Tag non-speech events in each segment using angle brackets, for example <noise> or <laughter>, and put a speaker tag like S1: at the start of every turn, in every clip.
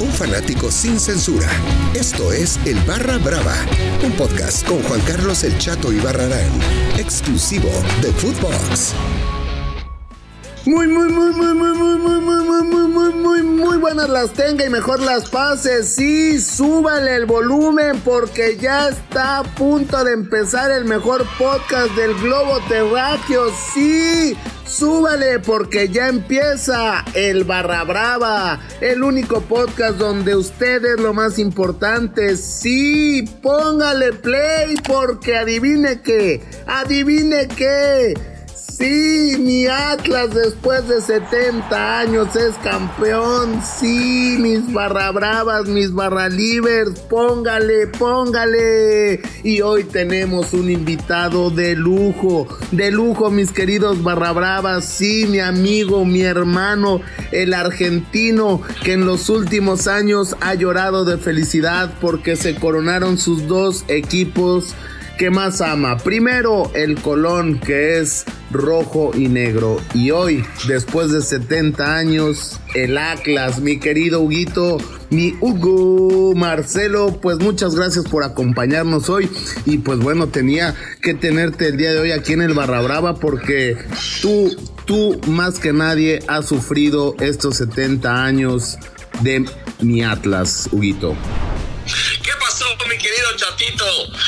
S1: Un fanático sin censura. Esto es El Barra Brava, un podcast con Juan Carlos El Chato y Barrarán, exclusivo de Footbox.
S2: Muy, muy, muy, muy, muy, muy, muy, muy, muy, muy, muy, muy, muy buenas las tenga y mejor las pase. Sí, súbale el volumen porque ya está a punto de empezar el mejor podcast del globo terráqueo. Sí, súbale porque ya empieza el Barra Brava, el único podcast donde usted es lo más importante. Sí, póngale play porque adivine qué, adivine qué. Sí, mi Atlas después de 70 años es campeón. Sí, mis barra bravas, mis barra livers, póngale, póngale. Y hoy tenemos un invitado de lujo, de lujo, mis queridos barra bravas. Sí, mi amigo, mi hermano, el argentino que en los últimos años ha llorado de felicidad porque se coronaron sus dos equipos que más ama. Primero el Colón, que es rojo y negro. Y hoy, después de 70 años, el Atlas, mi querido Huguito, mi Hugo Marcelo, pues muchas gracias por acompañarnos hoy. Y pues bueno, tenía que tenerte el día de hoy aquí en el Barra Brava porque tú, tú más que nadie has sufrido estos 70 años de mi Atlas, Huguito
S3: mi querido chatito,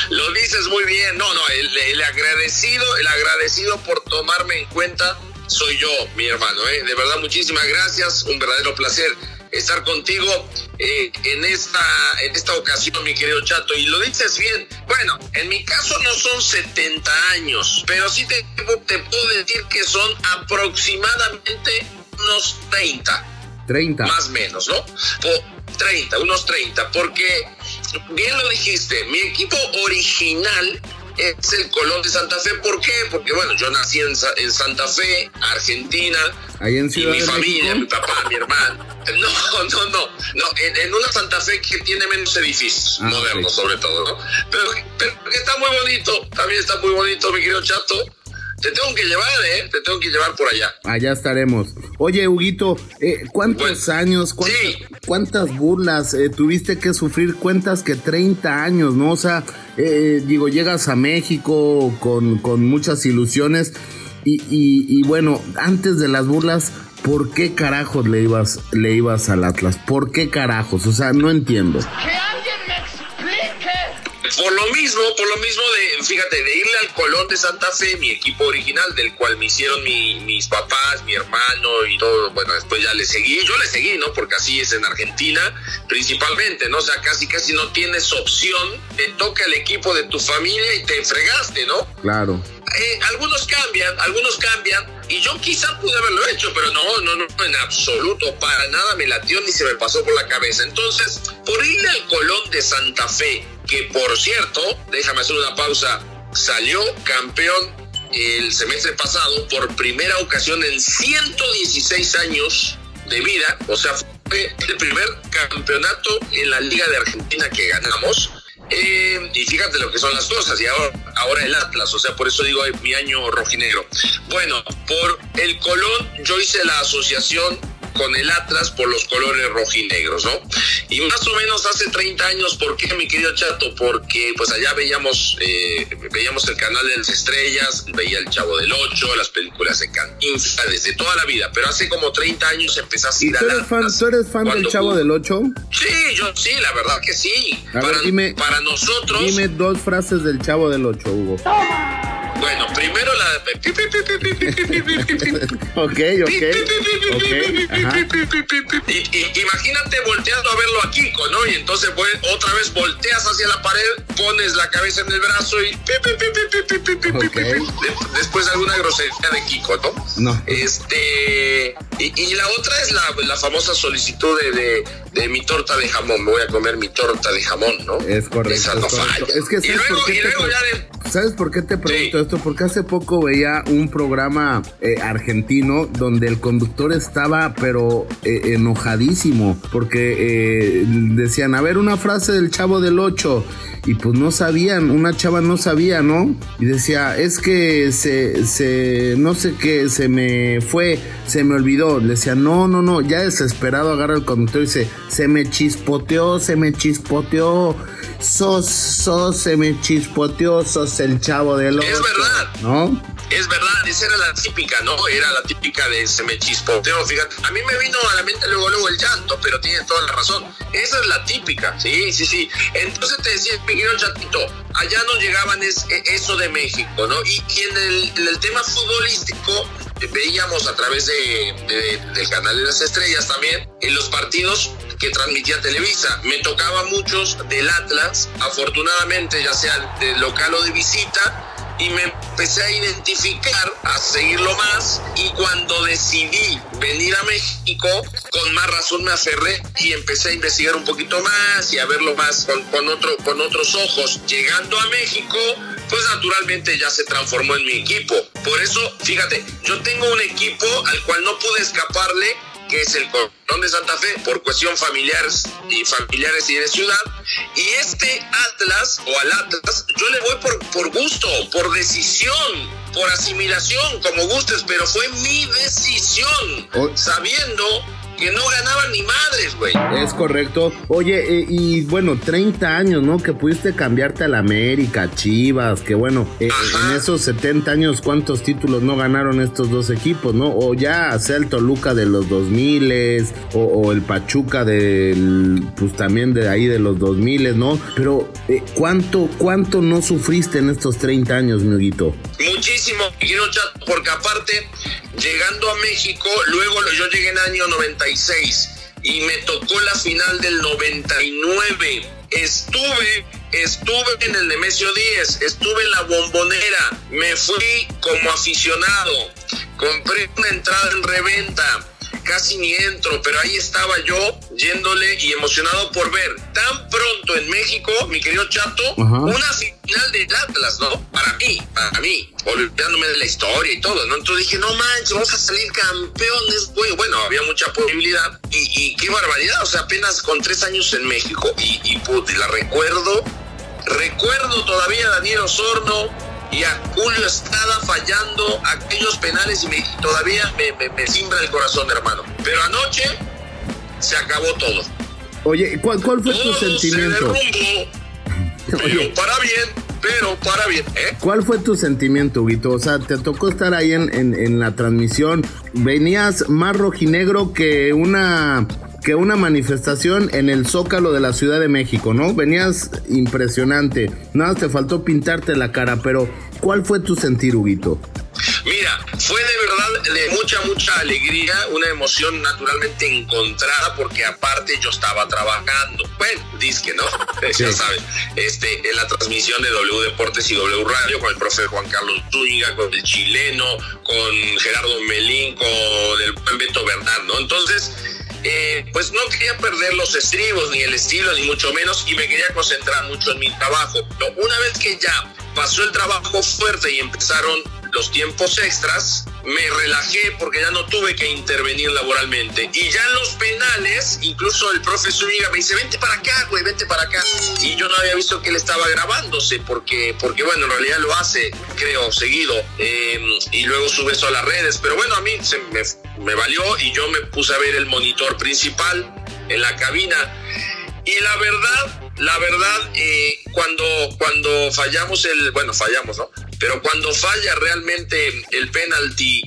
S3: lo dices muy bien. No, no, el, agradecido, el agradecido por tomarme en cuenta soy yo, mi hermano. ¿eh? De verdad, muchísimas gracias. Un verdadero placer estar contigo eh, en, esta, en esta ocasión, mi querido Chato. Y lo dices bien. Bueno, en mi caso no son 70 años, pero sí te, te puedo decir que son aproximadamente unos 30.
S2: 30.
S3: Más o menos, ¿no? 30, unos 30, porque bien lo dijiste, mi equipo original es el Colón de Santa Fe. ¿Por qué? Porque, bueno, yo nací en, Santa Fe, Argentina.
S2: Ahí en
S3: y mi familia, mi papá, mi hermano. No, no, no. no en, una Santa Fe que tiene menos edificios, ah, modernos sobre todo, ¿no? Pero, pero está muy bonito, también está muy bonito, mi querido Chato. Te tengo que llevar, ¿eh? Te tengo que llevar por allá.
S2: Allá estaremos. Oye, Huguito, eh, ¿cuántos años, cuántas, burlas eh, tuviste que sufrir? Cuentas que 30 años, ¿no? O sea, eh, digo, llegas a México con, con muchas ilusiones y, y, bueno, antes de las burlas, ¿por qué carajos le ibas, le ibas al Atlas? ¿Por qué carajos? O sea, no entiendo.
S3: Por lo mismo, por lo mismo de, fíjate, de irle al Colón de Santa Fe, mi equipo original, del cual me hicieron mis papás, mi hermano y todo, bueno, después ya le seguí, yo le seguí, ¿no? Porque así es en Argentina, principalmente, ¿no? O sea, casi casi no tienes opción, te toca el equipo de tu familia y te fregaste, ¿no?
S2: Claro.
S3: Eh, algunos cambian, algunos cambian, y yo quizá pude haberlo hecho, pero no, no, no, en absoluto, para nada me latió ni se me pasó por la cabeza. Entonces, por irle al Colón de Santa Fe, que por cierto, déjame hacer una pausa, salió campeón el semestre pasado por primera ocasión en 116 años de vida, o sea, fue el primer campeonato en la Liga de Argentina que ganamos eh, y fíjate lo que son las cosas, y ahora, ahora el Atlas, o sea, por eso digo mi año rojinegro. Bueno, por el Colón yo hice la asociación con el Atlas por los colores rojinegros, ¿no? Y más o menos hace 30 años, ¿por qué, mi querido Chato? Porque pues allá veíamos, eh, veíamos el canal de las estrellas, veía el Chavo del Ocho, las películas de Cantinflas, desde toda la vida, pero hace como 30 años empezaste a ir
S2: ¿Tú eres fan, ¿Tú eres fan del Chavo del Ocho?
S3: Sí, yo sí, la verdad que sí. para,
S2: dime,
S3: para nosotros...
S2: Dime dos frases del Chavo del Ocho, Hugo.
S3: Bueno, primero la.
S2: ok, ok.
S3: Imagínate volteando a verlo a Kiko, ¿no? Y entonces otra vez volteas hacia la pared, pones la cabeza en el brazo y. Después alguna grosería de Kiko, ¿no?
S2: No.
S3: Este. Y, la otra es la, famosa solicitud de, de, mi torta de jamón. Me voy a comer mi torta de jamón, ¿no?
S2: Es correcto.
S3: Esa no falla.
S2: Es que,
S3: y luego, y luego ya
S2: de... ¿Sabes por qué te pregunto esto? Porque hace poco veía un programa eh, argentino donde el conductor estaba, pero eh, enojadísimo, porque eh, decían, a ver, una frase del chavo del 8 y pues no sabían, una chava no sabía, ¿no? Y decía, es que se, se, no sé qué, se me fue, se me olvidó le decía, no, no, no, ya desesperado agarra el conductor y dice, se me chispoteó, se me chispoteó, sos, sos, se me chispoteó, sos el chavo del
S3: otro. Es verdad. ¿No? Es verdad, esa era la típica, ¿no? Era la típica de se me chispoteó, fíjate. A mí me vino a la mente luego, luego el llanto, pero tiene toda la razón. Esa es la típica, sí, sí, sí. Entonces te decía, mi querido chatito, allá no llegaban es, e, eso de México, ¿no? Y, en, el, tema futbolístico, veíamos a través de, del canal de las estrellas también en los partidos que transmitía Televisa. Me tocaba muchos del Atlas, afortunadamente, ya sea de local o de visita, y me empecé a identificar, a seguirlo más y cuando decidí venir a México, con más razón me aferré y empecé a investigar un poquito más y a verlo más con, con, otro, con otros ojos. Llegando a México, pues naturalmente ya se transformó en mi equipo. Por eso, fíjate, yo tengo un equipo al cual no pude escaparle que es el Colón de Santa Fe, por cuestión familiares y familiares y de ciudad. Y este Atlas, o al Atlas, yo le voy por, por gusto, por decisión, por asimilación, como gustes, pero fue mi decisión, sabiendo que no ganaban ni madres, güey.
S2: Es correcto. Oye, eh, y bueno, 30 años, ¿no? Que pudiste cambiarte a la América, Chivas, que bueno, eh, en esos 70 años, ¿cuántos títulos no ganaron estos dos equipos, no? O ya sea el Toluca de los 2000 o, o el Pachuca del, pues también de ahí de los 2000, ¿no? Pero, eh, ¿cuánto, ¿cuánto no sufriste en estos 30 años, mi
S3: Muchísimo, porque aparte, llegando a México, luego yo llegué en el año 96 y me tocó la final del 99. Estuve, estuve en el Nemesio 10, estuve en la bombonera, me fui como aficionado, compré una entrada en reventa casi ni entro, pero ahí estaba yo yéndole y emocionado por ver tan pronto en México, mi querido Chato, una final del Atlas, ¿no? Para mí, para mí, olvidándome de la historia y todo, ¿no? Entonces dije, no manches, vamos a salir campeones, güey. Bueno, había mucha posibilidad y, qué barbaridad, o sea, apenas con tres años en México y, y la recuerdo, recuerdo todavía a Daniel Osorno y a Julio Estrada fallando aquellos penales y me, todavía me, me, simbra el corazón, hermano. Pero anoche se acabó todo.
S2: Oye, ¿cuál, cuál fue tu sentimiento? <laughs>
S3: pero para bien, pero para bien. ¿eh?
S2: ¿Cuál fue tu sentimiento, Guito? O sea, te tocó estar ahí en, en, en la transmisión. Venías más rojinegro que una que una manifestación en el Zócalo de la Ciudad de México, ¿no? Venías impresionante. Nada, te faltó pintarte la cara, pero ¿cuál fue tu sentir, Huguito?
S3: Mira, fue de verdad de mucha, mucha alegría, una emoción naturalmente encontrada, porque aparte yo estaba trabajando. Bueno, disque, ¿no? <laughs> ya sabes, este, en la transmisión de W Deportes y W Radio con el profe Juan Carlos Zúñiga, con el chileno, con Gerardo Melín, con el buen Beto Bernard, ¿no? Entonces, eh, pues no quería perder los estribos, ni el estilo, ni mucho menos, y me quería concentrar mucho en mi trabajo. Una vez que ya pasó el trabajo fuerte y empezaron los tiempos extras, me relajé porque ya no tuve que intervenir laboralmente. Y ya en los penales, incluso el profesor Zúñiga me dice, vente para acá, güey, vente para acá. Y yo no había visto que él estaba grabándose porque, porque bueno, en realidad lo hace, creo, seguido. Em, y luego sube eso a las redes. Pero bueno, a mí se me, me valió y yo me puse a ver el monitor principal en la cabina. Y la verdad, la verdad, eh, cuando, cuando fallamos el, bueno, fallamos, ¿no? Pero cuando falla realmente el penalti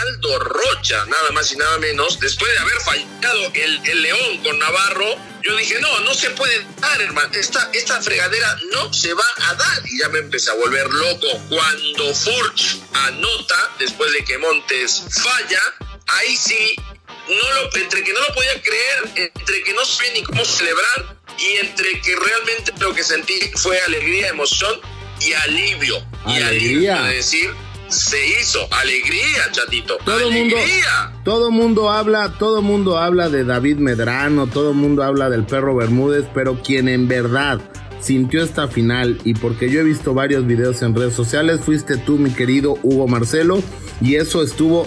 S3: Aldo Rocha, nada más y nada menos, después de haber fallado el, el León con Navarro, yo dije, no, no se puede dar, hermano, esta, esta fregadera no se va a dar. Y ya me empecé a volver loco. Cuando Furch anota, después de que Montes falla, ahí sí, no lo, entre que no lo podía creer, entre que no sé ni cómo celebrar, y entre que realmente lo que sentí fue alegría, emoción y alivio. Y alivio de decir, se hizo. Alegría, chatito.
S2: Todo mundo, todo mundo habla, todo mundo habla de David Medrano, todo mundo habla del perro Bermúdez, pero quien en verdad sintió esta final y porque yo he visto varios videos en redes sociales, fuiste tú, mi querido Hugo Marcelo, y eso estuvo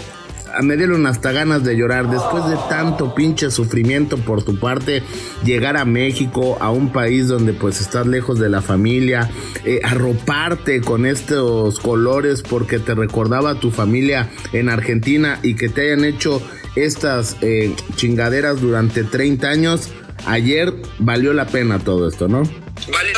S2: me dieron hasta ganas de llorar. Después de tanto pinche sufrimiento por tu parte, llegar a México, a un país donde pues estás lejos de la familia, eh, arroparte con estos colores porque te recordaba a tu familia en Argentina y que te hayan hecho estas eh, chingaderas durante 30 años, ayer valió la pena todo esto, ¿no?
S3: Valió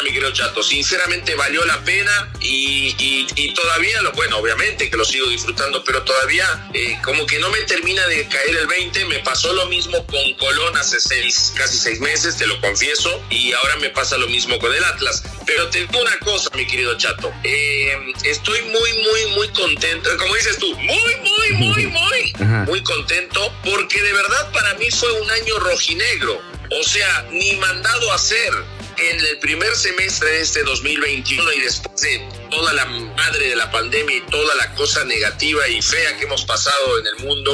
S3: pena, mi querido Chato, sinceramente valió la pena y, todavía, lo, bueno, obviamente que lo sigo disfrutando, pero todavía eh, como que no me termina de caer el 20, me pasó lo mismo con Colón hace seis, casi seis meses, te lo confieso, y ahora me pasa lo mismo con el Atlas. Pero te digo una cosa, mi querido Chato, eh, estoy muy, muy, muy contento, como dices tú, muy, muy, muy, muy, muy contento, porque de verdad para mí fue un año rojinegro. O sea, ni mandado a hacer en el primer semestre de este 2021 y después de toda la madre de la pandemia y toda la cosa negativa y fea que hemos pasado en el mundo,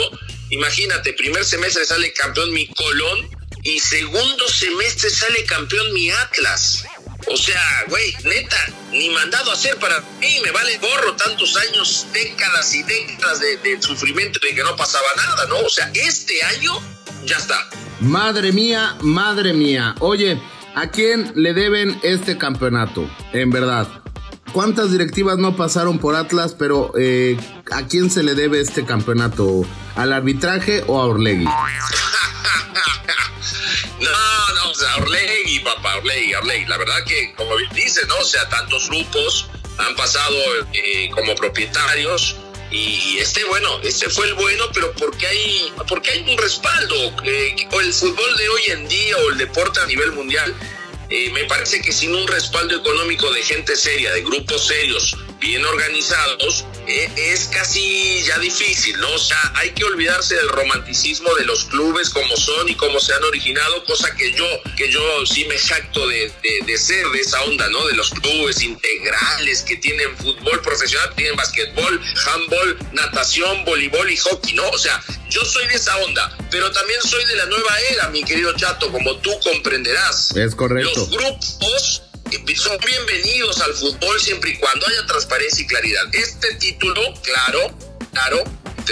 S3: imagínate, primer semestre sale campeón mi Colón y segundo semestre sale campeón mi Atlas. O sea, güey, neta, ni mandado a hacer para mí, me vale gorro tantos años, décadas y décadas de, de sufrimiento de que no pasaba nada, ¿no? O sea, este año ya está.
S2: Madre mía, madre mía. Oye, ¿A quién le deben este campeonato? En verdad. ¿Cuántas directivas no pasaron por Atlas, pero eh, ¿a quién se le debe este campeonato? ¿Al arbitraje o a Orlegui? <laughs> no,
S3: no, o sea, Orlegui, papá, Orlegui, Orlegui. La verdad que, como dice, ¿no? O sea, tantos grupos han pasado eh, como propietarios y este, bueno, este fue el bueno, pero porque hay, porque hay un respaldo. Eh, el fútbol de hoy en día o el deporte a nivel mundial, eh, me parece que sin un respaldo económico de gente seria, de grupos serios, bien organizados, es casi ya difícil, ¿no? O sea, hay que olvidarse del romanticismo de los clubes como son y como se han originado, cosa que yo, que yo sí me jacto de, de, ser de esa onda, ¿no? De los clubes integrales que tienen fútbol profesional, tienen basquetbol, handball, natación, voleibol y hockey, ¿no? O sea, yo soy de esa onda, pero también soy de la nueva era, mi querido Chato, como tú comprenderás.
S2: Es correcto.
S3: Los grupos son bienvenidos al fútbol siempre y cuando haya transparencia y claridad. Este título, claro, claro,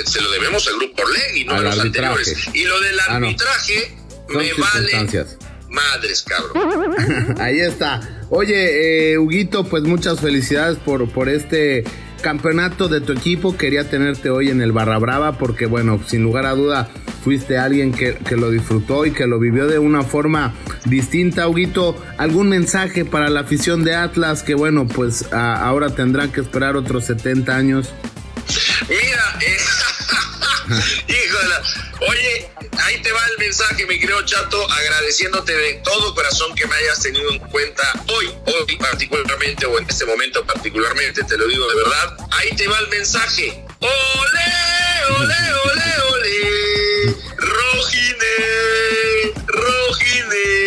S3: se lo debemos al grupo Orlegui, no a los anteriores. Y lo del ah, arbitraje me vale madres, cabrón. <laughs>
S2: Ahí está. Oye, eh, Huguito, pues muchas felicidades por, por este campeonato de tu equipo. Quería tenerte hoy en el Barra Brava porque, bueno, sin lugar a duda, fuiste alguien que, lo disfrutó y que lo vivió de una forma distinta. Huguito, ¿algún mensaje para la afición de Atlas que, bueno, pues ahora tendrán que esperar otros 70 años?
S3: Mira, eh, <laughs> <laughs> oye, ahí te va el mensaje, mi querido Chato, agradeciéndote de todo corazón que me hayas tenido en cuenta hoy, hoy particularmente, o en este momento particularmente, te lo digo de verdad. Ahí te va el mensaje. ¡Ole, ole, ole, ole! ¡Rojine! ¡Rojine!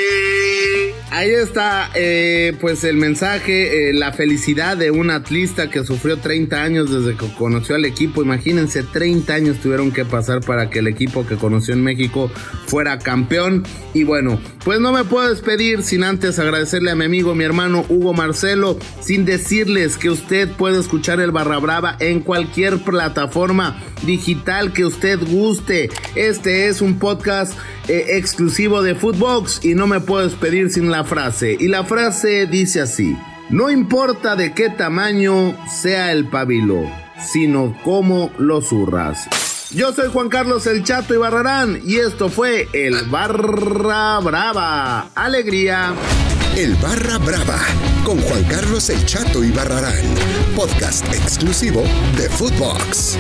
S2: Ahí está, eh, pues el mensaje, eh, la felicidad de un atlista que sufrió 30 años desde que conoció al equipo. Imagínense, 30 años tuvieron que pasar para que el equipo que conoció en México fuera campeón. Y bueno, pues no me puedo despedir sin antes agradecerle a mi amigo, mi hermano Hugo Marcelo, sin decirles que usted puede escuchar el Barra Brava en cualquier plataforma digital que usted guste. Este es un podcast eh, exclusivo de Footbox y no me puedo despedir sin la frase. Y la frase dice así, no importa de qué tamaño sea el pabilo, sino cómo lo zurras. Yo soy Juan Carlos El Chato y Barrarán y esto fue el Barra Brava. Alegría.
S1: El Barra Brava con Juan Carlos El Chato y Barrarán, podcast exclusivo de Footbox.